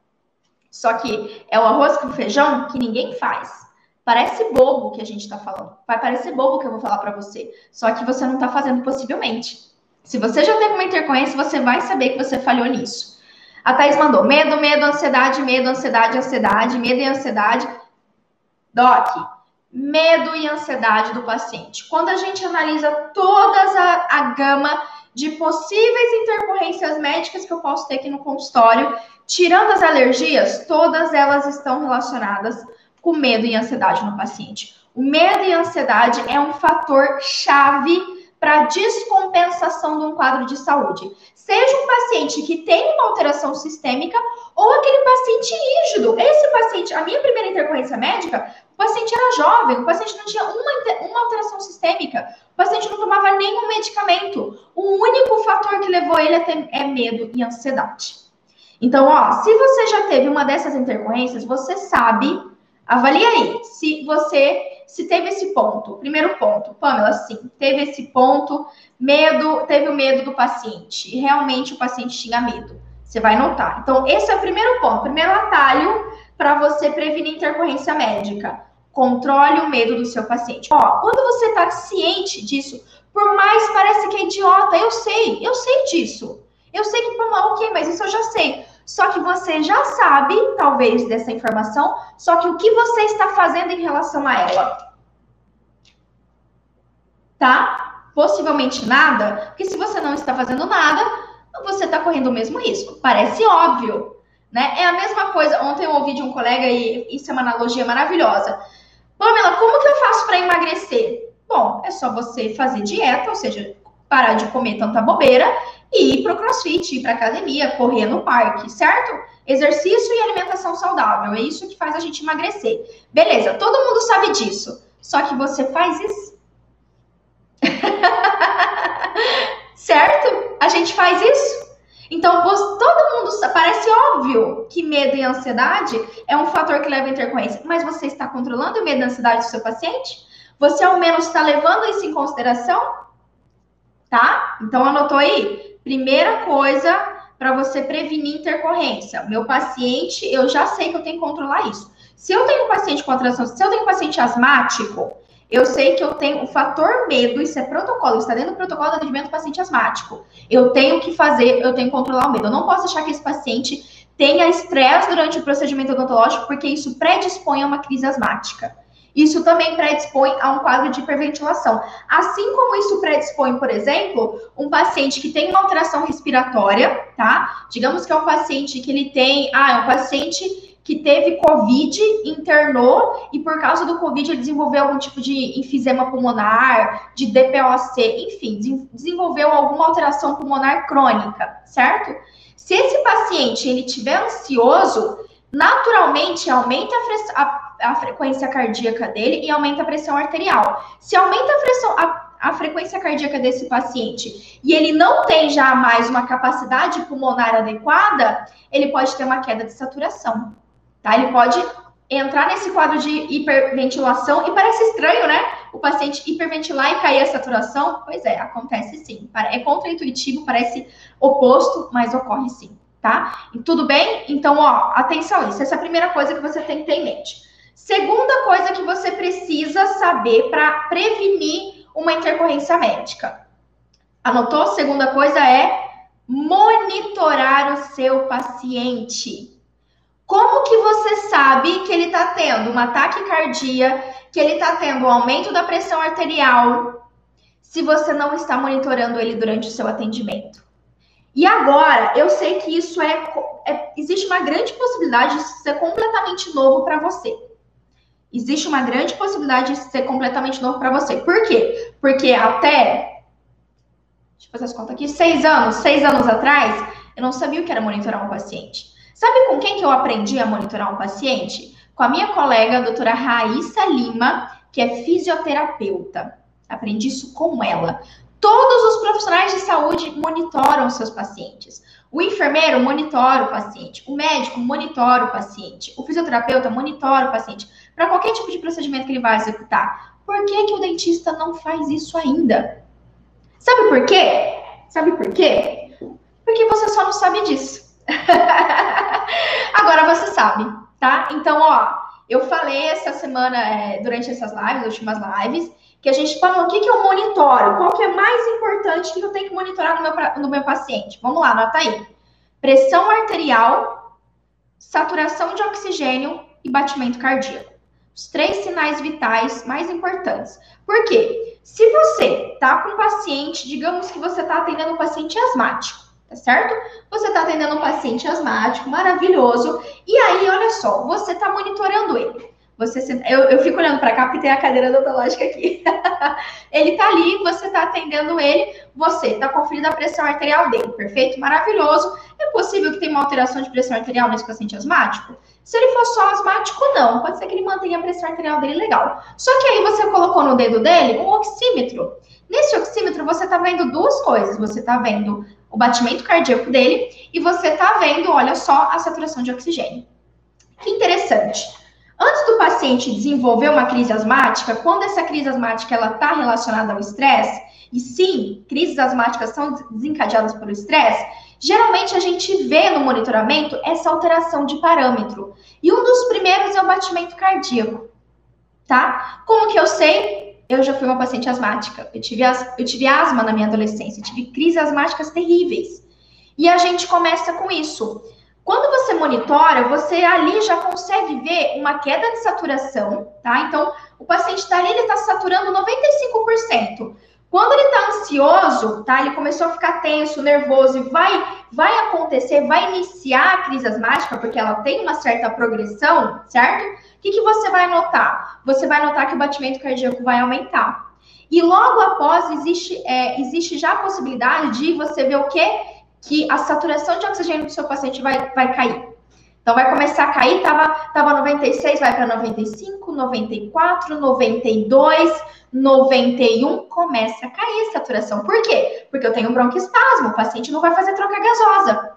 Só que é o arroz com feijão que ninguém faz. Parece bobo o que a gente está falando. Vai parecer bobo o que eu vou falar para você. Só que você não está fazendo possivelmente. Se você já teve uma intercorrência, você vai saber que você falhou nisso. A Thaís mandou medo, medo, ansiedade, medo, ansiedade, ansiedade, medo e ansiedade. Doc, medo e ansiedade do paciente. Quando a gente analisa toda a, a gama de possíveis intercorrências médicas que eu posso ter aqui no consultório, tirando as alergias, todas elas estão relacionadas com medo e ansiedade no paciente. O medo e ansiedade é um fator chave para descompensação de um quadro de saúde. Seja um paciente que tem uma alteração sistêmica ou aquele paciente rígido. Esse paciente, a minha primeira intercorrência médica, o paciente era jovem, o paciente não tinha uma, uma alteração sistêmica, o paciente não tomava nenhum medicamento. O único fator que levou ele a ter é medo e ansiedade. Então, ó, se você já teve uma dessas intercorrências, você sabe, avalie aí se você se teve esse ponto, primeiro ponto, Pamela, sim, teve esse ponto, medo, teve o medo do paciente, realmente o paciente tinha medo. Você vai notar. Então, esse é o primeiro ponto, primeiro atalho para você prevenir intercorrência médica. Controle o medo do seu paciente. Ó, quando você está ciente disso, por mais parece que é idiota, eu sei, eu sei disso. Eu sei que, Pamela, ok, mas isso eu já sei. Só que você já sabe, talvez, dessa informação, só que o que você está fazendo em relação a ela? Tá? Possivelmente nada, porque se você não está fazendo nada, você está correndo o mesmo risco. Parece óbvio, né? É a mesma coisa. Ontem eu ouvi de um colega e isso é uma analogia maravilhosa. Pamela, como que eu faço para emagrecer? Bom, é só você fazer dieta, ou seja, parar de comer tanta bobeira e ir para o crossfit, ir para academia, correr no parque, certo? Exercício e alimentação saudável, é isso que faz a gente emagrecer. Beleza, todo mundo sabe disso. Só que você faz isso? [LAUGHS] certo? A gente faz isso? Então, todo mundo parece óbvio que medo e ansiedade é um fator que leva a intercorrência, mas você está controlando o medo e a ansiedade do seu paciente? Você ao menos está levando isso em consideração? Tá? Então anotou aí? Primeira coisa para você prevenir intercorrência. Meu paciente, eu já sei que eu tenho que controlar isso. Se eu tenho um paciente com atração, se eu tenho um paciente asmático, eu sei que eu tenho o fator medo, isso é protocolo, está dentro do protocolo de atendimento do paciente asmático. Eu tenho que fazer, eu tenho que controlar o medo. Eu não posso achar que esse paciente tenha estresse durante o procedimento odontológico, porque isso predispõe a uma crise asmática. Isso também predispõe a um quadro de hiperventilação. Assim como isso predispõe, por exemplo, um paciente que tem uma alteração respiratória, tá? Digamos que é um paciente que ele tem, ah, é um paciente que teve Covid, internou e por causa do Covid ele desenvolveu algum tipo de enfisema pulmonar, de DPOC, enfim, desenvolveu alguma alteração pulmonar crônica, certo? Se esse paciente ele tiver ansioso, naturalmente aumenta a, a frequência cardíaca dele e aumenta a pressão arterial. Se aumenta a, pressão, a, a frequência cardíaca desse paciente e ele não tem já mais uma capacidade pulmonar adequada, ele pode ter uma queda de saturação, tá? Ele pode entrar nesse quadro de hiperventilação e parece estranho, né? O paciente hiperventilar e cair a saturação. Pois é, acontece sim. É contraintuitivo, parece oposto, mas ocorre sim, tá? E tudo bem? Então, ó, atenção isso. Essa é a primeira coisa que você tem que ter em mente. Segunda coisa que você precisa saber para prevenir uma intercorrência médica. Anotou? Segunda coisa é monitorar o seu paciente. Como que você sabe que ele está tendo uma taquicardia, que ele está tendo um aumento da pressão arterial, se você não está monitorando ele durante o seu atendimento? E agora, eu sei que isso é, é existe uma grande possibilidade de ser completamente novo para você existe uma grande possibilidade de ser completamente novo para você. Por quê? Porque até, deixa eu fazer as contas aqui, seis anos, seis anos atrás, eu não sabia o que era monitorar um paciente. Sabe com quem que eu aprendi a monitorar um paciente? Com a minha colega, a doutora Raíssa Lima, que é fisioterapeuta. Aprendi isso com ela. Todos os profissionais de saúde monitoram seus pacientes. O enfermeiro monitora o paciente, o médico monitora o paciente, o fisioterapeuta monitora o paciente para qualquer tipo de procedimento que ele vai executar. Por que, que o dentista não faz isso ainda? Sabe por quê? Sabe por quê? Porque você só não sabe disso. [LAUGHS] Agora você sabe, tá? Então, ó, eu falei essa semana, é, durante essas lives, as últimas lives, que a gente falou o que, que eu monitoro, qual que é mais importante que eu tenho que monitorar no meu, no meu paciente. Vamos lá, anota aí. Pressão arterial, saturação de oxigênio e batimento cardíaco. Os três sinais vitais mais importantes. Por quê? Se você tá com um paciente, digamos que você tá atendendo um paciente asmático, tá certo? Você tá atendendo um paciente asmático, maravilhoso, e aí, olha só, você tá monitorando ele. Você eu, eu fico olhando para cá porque tem a cadeira odontológica aqui. [LAUGHS] ele tá ali, você tá atendendo ele, você tá conferindo a pressão arterial dele, perfeito? Maravilhoso. É possível que tenha uma alteração de pressão arterial nesse paciente asmático? Se ele for só asmático, não. Pode ser que ele mantenha a pressão arterial dele legal. Só que aí você colocou no dedo dele um oxímetro. Nesse oxímetro, você tá vendo duas coisas. Você tá vendo o batimento cardíaco dele e você tá vendo, olha só, a saturação de oxigênio. Que interessante. Antes do paciente desenvolver uma crise asmática, quando essa crise asmática está relacionada ao estresse, e sim, crises asmáticas são desencadeadas pelo estresse, geralmente a gente vê no monitoramento essa alteração de parâmetro. E um dos primeiros é o batimento cardíaco, tá? Como que eu sei? Eu já fui uma paciente asmática. Eu tive, as, eu tive asma na minha adolescência, tive crises asmáticas terríveis. E a gente começa com isso. Quando você monitora, você ali já consegue ver uma queda de saturação, tá? Então, o paciente está ali, ele está saturando 95%. Quando ele está ansioso, tá? Ele começou a ficar tenso, nervoso e vai, vai acontecer, vai iniciar a crise asmática, porque ela tem uma certa progressão, certo? O que, que você vai notar? Você vai notar que o batimento cardíaco vai aumentar. E logo após, existe, é, existe já a possibilidade de você ver o quê? que a saturação de oxigênio do seu paciente vai, vai cair. Então, vai começar a cair, tava, tava 96, vai para 95, 94, 92, 91, começa a cair a saturação. Por quê? Porque eu tenho broncoespasmo, o paciente não vai fazer troca gasosa.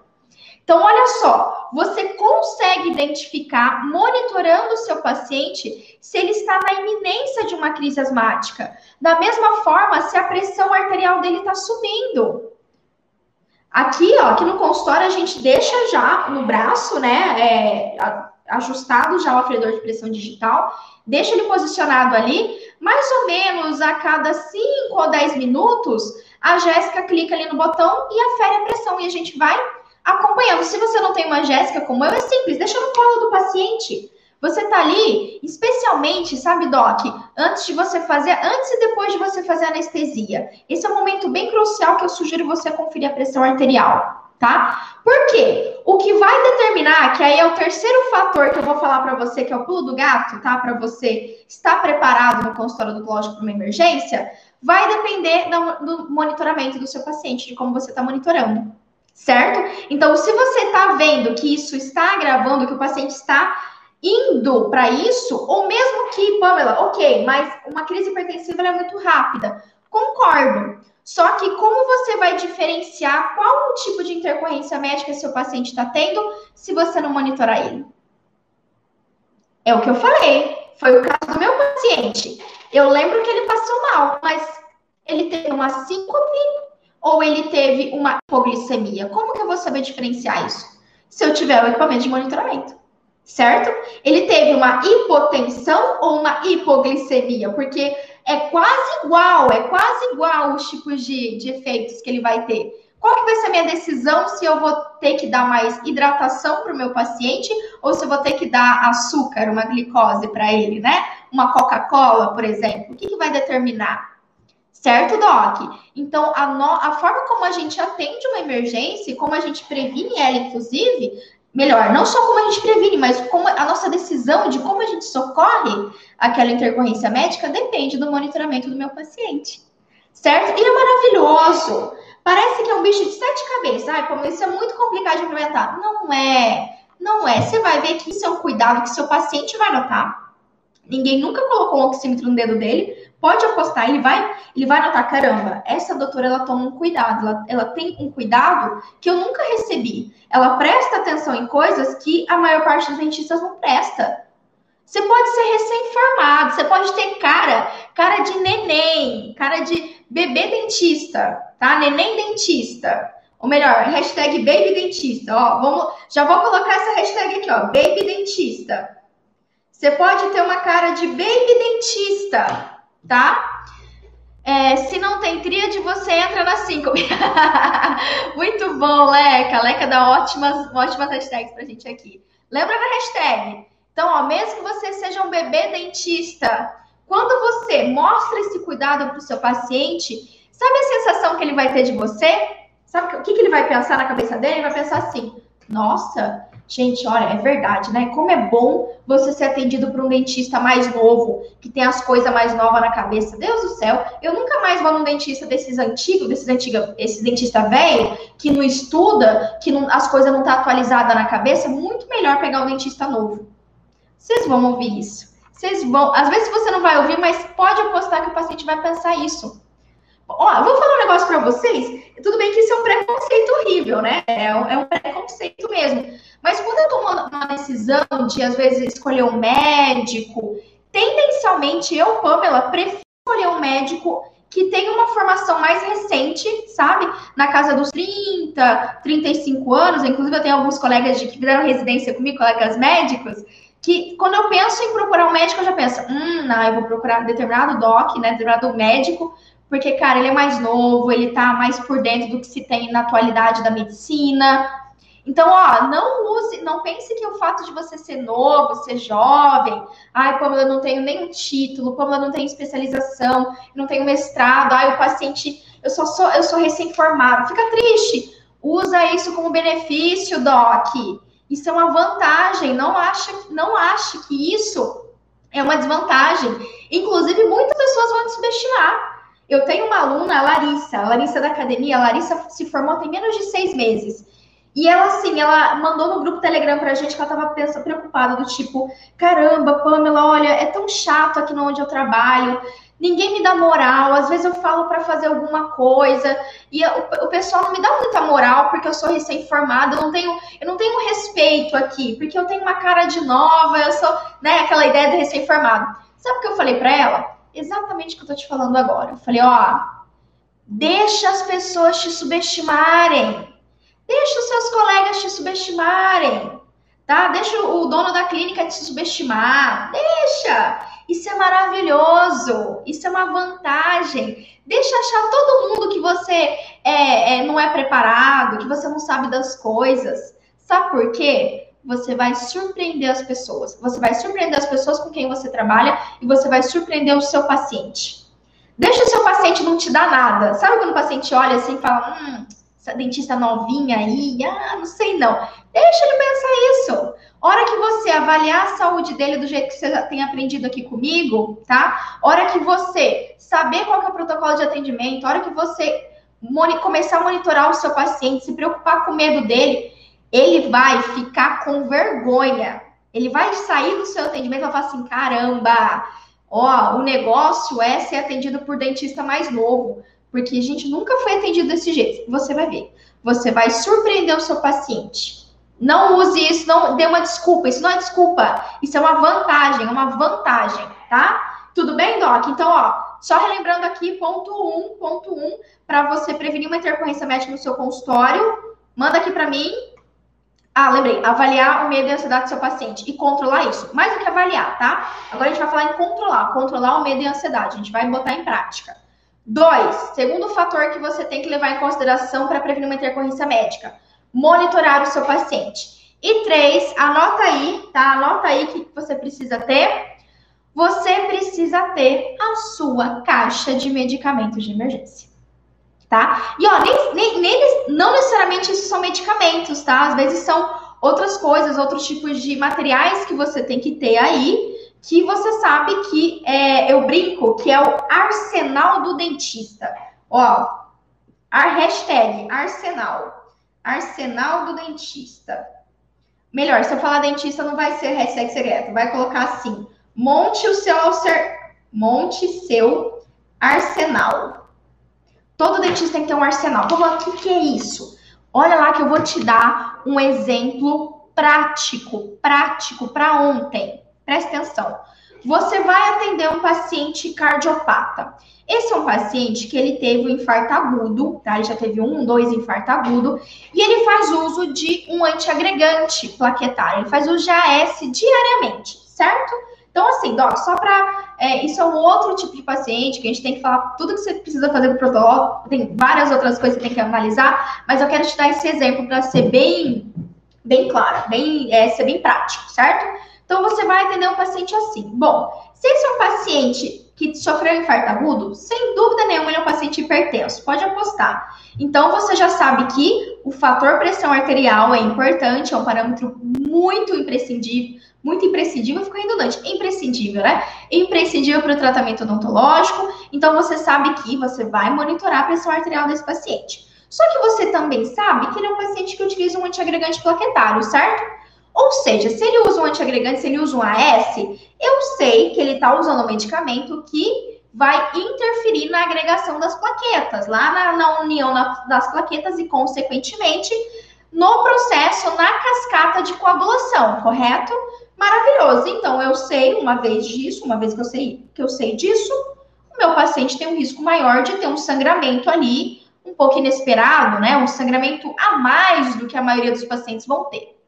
Então, olha só, você consegue identificar, monitorando o seu paciente, se ele está na iminência de uma crise asmática. Da mesma forma, se a pressão arterial dele está subindo. Aqui, ó, aqui no consultório a gente deixa já no braço, né, é, ajustado já o aferidor de pressão digital, deixa ele posicionado ali, mais ou menos a cada 5 ou 10 minutos, a Jéssica clica ali no botão e afere a pressão e a gente vai acompanhando. Se você não tem uma Jéssica como eu, é simples, deixa no colo do paciente. Você tá ali, especialmente, sabe, Doc, antes de você fazer, antes e depois de você fazer anestesia. Esse é um momento bem crucial que eu sugiro você conferir a pressão arterial, tá? Por quê? O que vai determinar, que aí é o terceiro fator que eu vou falar para você, que é o pulo do gato, tá? Para você estar preparado no consultório odontológico para uma emergência, vai depender do monitoramento do seu paciente, de como você está monitorando certo? Então, se você está vendo que isso está agravando, que o paciente está indo para isso, ou mesmo que, Pamela, ok, mas uma crise hipertensiva é muito rápida. Concordo. Só que como você vai diferenciar qual o tipo de intercorrência médica seu paciente está tendo se você não monitorar ele? É o que eu falei. Foi o caso do meu paciente. Eu lembro que ele passou mal, mas ele teve uma síncope ou ele teve uma hipoglicemia. Como que eu vou saber diferenciar isso? Se eu tiver o equipamento de monitoramento certo? Ele teve uma hipotensão ou uma hipoglicemia, porque é quase igual, é quase igual os tipos de, de efeitos que ele vai ter. Qual que vai ser a minha decisão se eu vou ter que dar mais hidratação para o meu paciente ou se eu vou ter que dar açúcar, uma glicose para ele, né? Uma Coca-Cola, por exemplo. O que, que vai determinar? Certo, Doc? Então, a, no, a forma como a gente atende uma emergência, como a gente previne ela, inclusive, melhor, não só como a gente previne, mas como a nossa decisão de como a gente socorre aquela intercorrência médica depende do monitoramento do meu paciente. Certo? E é maravilhoso. Parece que é um bicho de sete cabeças. Ai, como isso é muito complicado de implementar. Não é. Não é. Você vai ver que isso é um cuidado que seu paciente vai notar. Ninguém nunca colocou um oxímetro no dedo dele, Pode apostar, ele vai, ele vai notar, caramba, essa doutora ela toma um cuidado, ela, ela tem um cuidado que eu nunca recebi. Ela presta atenção em coisas que a maior parte dos dentistas não presta. Você pode ser recém-formado, você pode ter cara, cara de neném, cara de bebê dentista, tá? Neném dentista. Ou melhor, hashtag Baby Dentista. Ó, vamos, já vou colocar essa hashtag aqui, ó, Baby Dentista. Você pode ter uma cara de Baby Dentista, tá? É, se não tem tríade, você entra na 5. [LAUGHS] Muito bom, Leca. Leca dá ótimas, ótimas hashtags pra gente aqui. Lembra da hashtag? Então, ó, mesmo que você seja um bebê dentista, quando você mostra esse cuidado para o seu paciente, sabe a sensação que ele vai ter de você? Sabe o que, que ele vai pensar na cabeça dele? Ele vai pensar assim: nossa, gente, olha, é verdade, né? Como é bom você ser atendido por um dentista mais novo, que tem as coisas mais novas na cabeça. Deus do céu, eu nunca mais vou num dentista desses antigos, desses antigos, esses dentista velho, que não estuda, que não, as coisas não tá atualizadas na cabeça. Muito melhor pegar um dentista novo. Vocês vão ouvir isso. Vocês vão. Às vezes você não vai ouvir, mas pode apostar que o paciente vai pensar isso. Ó, vou falar um negócio para vocês. Tudo bem que isso é um preconceito horrível, né? É é um preconceito mesmo. Mas quando eu tomo uma decisão de, às vezes, escolher um médico, tendencialmente eu, Pamela, prefiro escolher um médico que tem uma formação mais recente, sabe? Na casa dos 30, 35 anos. Inclusive, eu tenho alguns colegas de, que fizeram residência comigo, colegas médicos, que quando eu penso em procurar um médico, eu já penso, hum, não, eu vou procurar determinado doc, né? Determinado médico porque, cara, ele é mais novo, ele tá mais por dentro do que se tem na atualidade da medicina. Então, ó, não use, não pense que o fato de você ser novo, ser jovem, ai, como eu não tenho nenhum título, como eu não tenho especialização, não tenho mestrado, ai, o paciente, eu só sou, eu sou recém-formado. Fica triste. Usa isso como benefício, doc. Isso é uma vantagem. Não acha, não ache que isso é uma desvantagem. Inclusive, muitas pessoas vão te subestimar. Eu tenho uma aluna, a Larissa, a Larissa da academia, a Larissa se formou tem menos de seis meses. E ela, assim, ela mandou no grupo Telegram pra gente que ela tava preocupada, do tipo, caramba, Pamela, olha, é tão chato aqui onde eu trabalho, ninguém me dá moral, às vezes eu falo para fazer alguma coisa, e o, o, pessoal não me dá muita moral, porque eu sou recém-formada, eu não tenho, eu não tenho respeito aqui, porque eu tenho uma cara de nova, eu sou, né, aquela ideia de recém-formado. Sabe o que eu falei para ela? exatamente o que eu tô te falando agora. Eu falei, ó, deixa as pessoas te subestimarem. Deixa os seus colegas te subestimarem. Tá? Deixa o dono da clínica te subestimar. Deixa. Isso é maravilhoso. Isso é uma vantagem. Deixa achar todo mundo que você é, é, não é preparado, que você não sabe das coisas. Sabe por quê? você vai surpreender as pessoas. Você vai surpreender as pessoas com quem você trabalha e você vai surpreender o seu paciente. Deixa o seu paciente não te dar nada. Sabe quando o paciente olha assim e fala, hum, essa dentista novinha aí, ah, não sei não. Deixa ele pensar isso. Hora que você avaliar a saúde dele do jeito que você tem aprendido aqui comigo, tá? Hora que você saber qual é o protocolo de atendimento, hora que você começar a monitorar o seu paciente, se preocupar com o medo dele, ele vai ficar com vergonha. Ele vai sair do seu atendimento e vai falar assim: caramba, ó, o negócio é ser atendido por dentista mais novo, porque a gente nunca foi atendido desse jeito. Você vai ver. Você vai surpreender o seu paciente. Não use isso, não dê uma desculpa. Isso não é desculpa. Isso é uma vantagem, uma vantagem, tá? Tudo bem, Doc? Então, ó, só relembrando aqui, ponto 1, um, ponto 1, um, para você prevenir uma intercorrência médica no seu consultório, manda aqui para mim, ah, lembrei, avaliar o medo e a ansiedade do seu paciente e controlar isso. Mais do que avaliar, tá? Agora a gente vai falar em controlar, controlar o medo e a ansiedade. A gente vai botar em prática. Dois, segundo fator que você tem que levar em consideração para prevenir uma intercorrência médica, monitorar o seu paciente. E três, anota aí, tá? Anota aí que você precisa ter. Você precisa ter a sua caixa de medicamentos de emergência tá? E ó, nem, nem, nem, não necessariamente isso são medicamentos, tá? Às vezes são outras coisas, outros tipos de materiais que você tem que ter aí, que você sabe que é, eu brinco, que é o arsenal do dentista. Ó, a hashtag arsenal. Arsenal do dentista. Melhor, se eu falar dentista, não vai ser hashtag secreto. Vai colocar assim: monte o seu monte seu arsenal. Todo dentista tem que ter um arsenal. Então, o que, que é isso? Olha lá que eu vou te dar um exemplo prático, prático para ontem. Presta atenção. você vai atender um paciente cardiopata. Esse é um paciente que ele teve um infarto agudo, tá? Ele já teve um, dois infarto agudo, e ele faz uso de um antiagregante plaquetário. Ele faz uso de AS diariamente, certo? Então, assim, Doc, só para. É, isso é um outro tipo de paciente que a gente tem que falar tudo que você precisa fazer para o protocolo. Tem várias outras coisas que você tem que analisar, mas eu quero te dar esse exemplo para ser bem, bem clara, bem, é, ser bem prático, certo? Então, você vai atender um paciente assim. Bom, se esse é um paciente que sofreu infarto agudo, sem dúvida nenhuma ele é um paciente hipertenso, pode apostar. Então, você já sabe que o fator pressão arterial é importante, é um parâmetro muito imprescindível, muito imprescindível, ficou redundante, imprescindível, né? Imprescindível para o tratamento odontológico. Então, você sabe que você vai monitorar a pressão arterial desse paciente. Só que você também sabe que ele é um paciente que utiliza um antiagregante plaquetário, certo? Ou seja, se ele usa um antiagregante, se ele usa um AS, eu sei que ele está usando um medicamento que vai interferir na agregação das plaquetas, lá na, na união na, das plaquetas e, consequentemente, no processo, na cascata de coagulação, correto? Maravilhoso. Então, eu sei, uma vez disso, uma vez que eu sei, que eu sei disso, o meu paciente tem um risco maior de ter um sangramento ali, um pouco inesperado, né? Um sangramento a mais do que a maioria dos pacientes vão ter.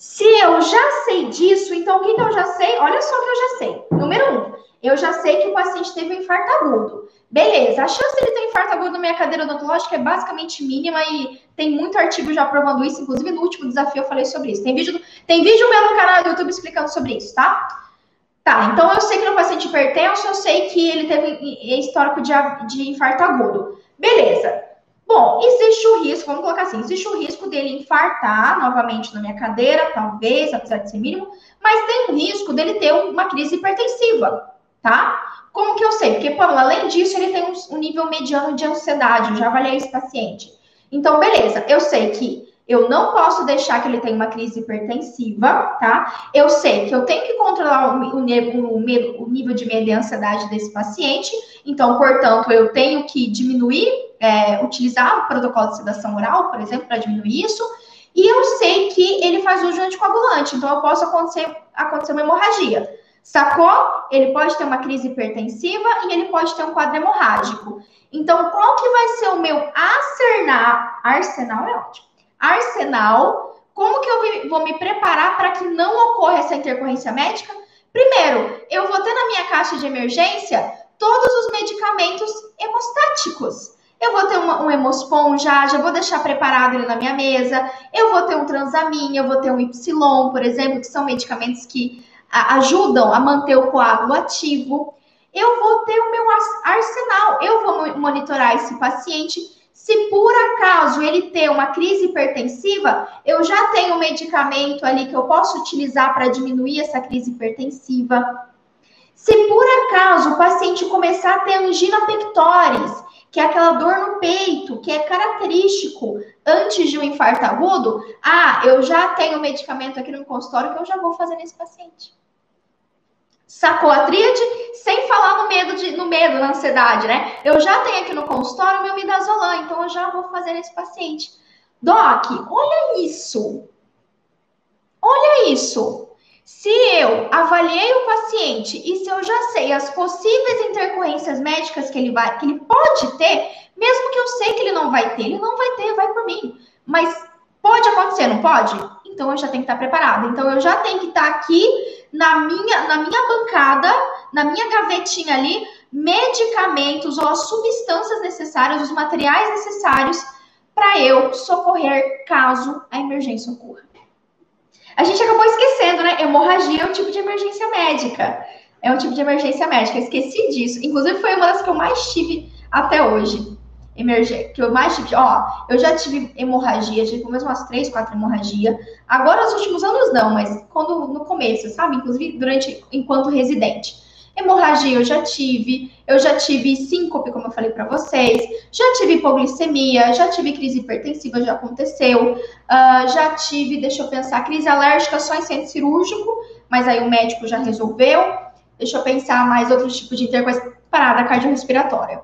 Se eu já sei disso, então o que, que eu já sei? Olha só o que eu já sei. Número um, eu já sei que o paciente teve um infarto agudo. Beleza, a chance de ele ter infarto agudo na minha cadeira odontológica é basicamente mínima e tem muito artigo já provando isso. Inclusive, no último desafio eu falei sobre isso. Tem vídeo, tem vídeo meu no canal do YouTube explicando sobre isso, tá? Tá, então eu sei que no paciente hipertenso, eu sei que ele teve histórico de, de infarto agudo. Beleza. Bom, existe o risco, vamos colocar assim, existe o risco dele infartar novamente na minha cadeira, talvez, apesar de ser mínimo, mas tem um risco dele ter uma crise hipertensiva, tá? Como que eu sei? Porque, Pamela, além disso, ele tem um, nível mediano de ansiedade, eu já avaliei esse paciente. Então, beleza, eu sei que eu não posso deixar que ele tenha uma crise hipertensiva, tá? Eu sei que eu tenho que controlar o, o, o, o nível de medo e ansiedade desse paciente, então, portanto, eu tenho que diminuir, é, utilizar o protocolo de sedação oral, por exemplo, para diminuir isso. E eu sei que ele faz uso de anticoagulante, então eu posso acontecer, acontecer uma hemorragia. Sacou? Ele pode ter uma crise hipertensiva e ele pode ter um quadro hemorrágico. Então, qual que vai ser o meu arsenal? Arsenal é ótimo. Arsenal. Como que eu vou me preparar para que não ocorra essa intercorrência médica? Primeiro, eu vou ter na minha caixa de emergência todos os medicamentos hemostáticos. Eu vou ter uma, um Hemospon já, já vou deixar preparado ele na minha mesa. Eu vou ter um Transamin, eu vou ter um Y, por exemplo, que são medicamentos que a, ajudam a manter o coágulo ativo. Eu vou ter o meu arsenal, eu vou monitorar esse paciente. Se por acaso ele ter uma crise hipertensiva, eu já tenho um medicamento ali que eu posso utilizar para diminuir essa crise hipertensiva. Se por acaso o paciente começar a ter angina pectoris, que é aquela dor no peito, que é característico antes de um infarto agudo, ah, eu já tenho medicamento aqui no consultório que eu já vou fazer nesse paciente. Sacou a tríade? Sem falar no medo, de, no medo, na ansiedade, né? Eu já tenho aqui no consultório meu midazolam, então eu já vou fazer nesse paciente. Doc, olha isso. Olha isso. Se eu avaliei o paciente e se eu já sei as possíveis intercorrências médicas que ele vai, que ele pode ter, mesmo que eu sei que ele não vai ter, ele não vai ter, vai por mim. Mas pode acontecer, não pode? Então eu já tenho que estar preparado. Então eu já tenho que estar aqui na minha, na minha bancada, na minha gavetinha ali, medicamentos ou as substâncias necessárias, os materiais necessários para eu socorrer caso a emergência ocorra. A gente acabou esquecendo, né? Hemorragia é um tipo de emergência médica. É um tipo de emergência médica. Esqueci disso. Inclusive, foi uma das que eu mais tive até hoje. Emergência. Que eu mais tive. Ó, eu já tive hemorragia, tive pelo menos umas três, quatro hemorragia. Agora, nos últimos anos, não, mas quando no começo, sabe? Inclusive, durante enquanto residente. Hemorragia eu já tive, eu já tive síncope, como eu falei para vocês, já tive hipoglicemia, já tive crise hipertensiva, já aconteceu, uh, já tive, deixa eu pensar, crise alérgica só em centro cirúrgico, mas aí o médico já resolveu. Deixa eu pensar mais outros tipos de intercoisa parada cardiorrespiratória.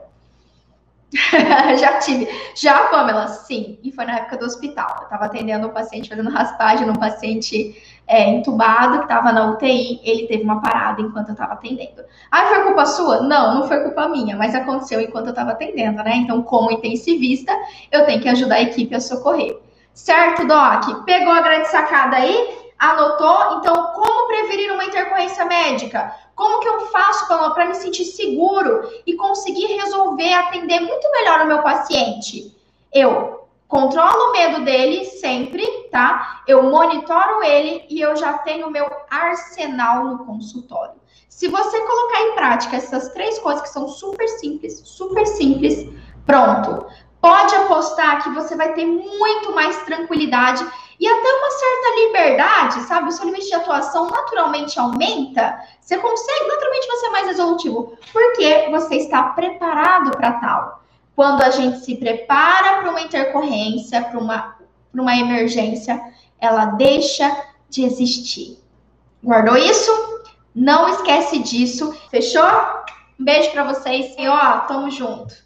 [LAUGHS] já tive. Já, Pamela, sim. E foi na época do hospital. Eu estava atendendo um paciente, fazendo raspagem num paciente é, entubado que estava na UTI. Ele teve uma parada enquanto eu estava atendendo. Ah, foi culpa sua? Não, não foi culpa minha, mas aconteceu enquanto eu estava atendendo, né? Então, como intensivista, eu tenho que ajudar a equipe a socorrer. Certo, Doc? Pegou a grande sacada aí? Anotou? Então, como prevenir uma intercorrência médica? Como que eu faço para me sentir seguro e conseguir resolver, atender muito melhor o meu paciente? Eu controlo o medo dele sempre, tá? Eu monitoro ele e eu já tenho o meu arsenal no consultório. Se você colocar em prática essas três coisas que são super simples, super simples, pronto. Pode apostar que você vai ter muito mais tranquilidade e até uma certa liberdade, sabe? O seu limite de atuação naturalmente aumenta. Você consegue, naturalmente você é mais resolutivo, porque você está preparado para tal. Quando a gente se prepara para uma intercorrência, para uma, uma emergência, ela deixa de existir. Guardou isso? Não esquece disso. Fechou? Um beijo para vocês e ó, tamo junto.